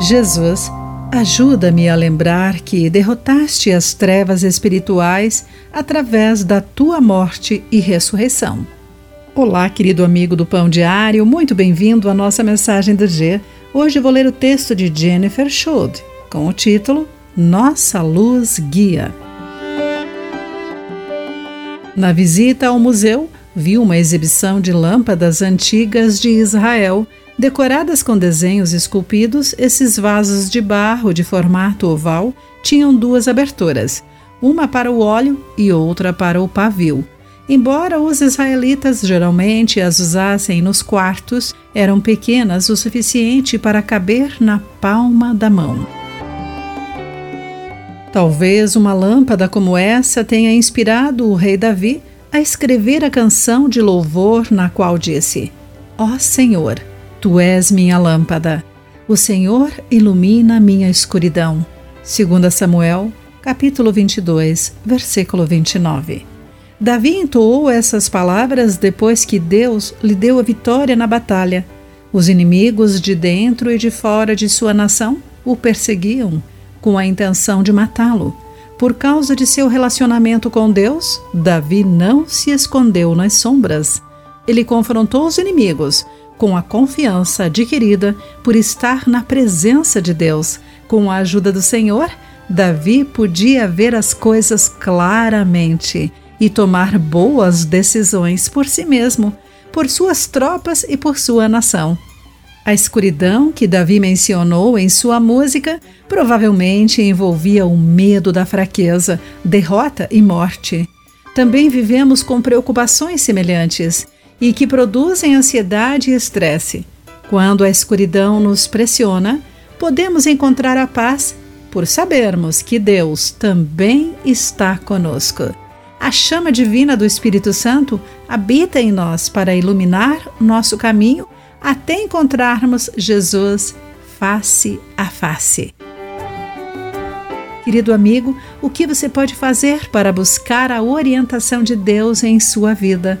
Jesus, ajuda-me a lembrar que derrotaste as trevas espirituais através da tua morte e ressurreição. Olá, querido amigo do Pão Diário, muito bem-vindo à nossa mensagem do dia. Hoje vou ler o texto de Jennifer Schuld com o título Nossa Luz Guia. Na visita ao museu, vi uma exibição de lâmpadas antigas de Israel Decoradas com desenhos esculpidos, esses vasos de barro de formato oval tinham duas aberturas, uma para o óleo e outra para o pavio. Embora os israelitas geralmente as usassem nos quartos, eram pequenas o suficiente para caber na palma da mão. Talvez uma lâmpada como essa tenha inspirado o rei Davi a escrever a canção de louvor na qual disse: Ó oh Senhor, Tu és minha lâmpada. O Senhor ilumina minha escuridão. 2 Samuel, capítulo 22, versículo 29. Davi entoou essas palavras depois que Deus lhe deu a vitória na batalha. Os inimigos de dentro e de fora de sua nação o perseguiam com a intenção de matá-lo. Por causa de seu relacionamento com Deus, Davi não se escondeu nas sombras. Ele confrontou os inimigos com a confiança adquirida por estar na presença de Deus. Com a ajuda do Senhor, Davi podia ver as coisas claramente e tomar boas decisões por si mesmo, por suas tropas e por sua nação. A escuridão que Davi mencionou em sua música provavelmente envolvia o medo da fraqueza, derrota e morte. Também vivemos com preocupações semelhantes e que produzem ansiedade e estresse. Quando a escuridão nos pressiona, podemos encontrar a paz por sabermos que Deus também está conosco. A chama divina do Espírito Santo habita em nós para iluminar nosso caminho até encontrarmos Jesus face a face. Querido amigo, o que você pode fazer para buscar a orientação de Deus em sua vida?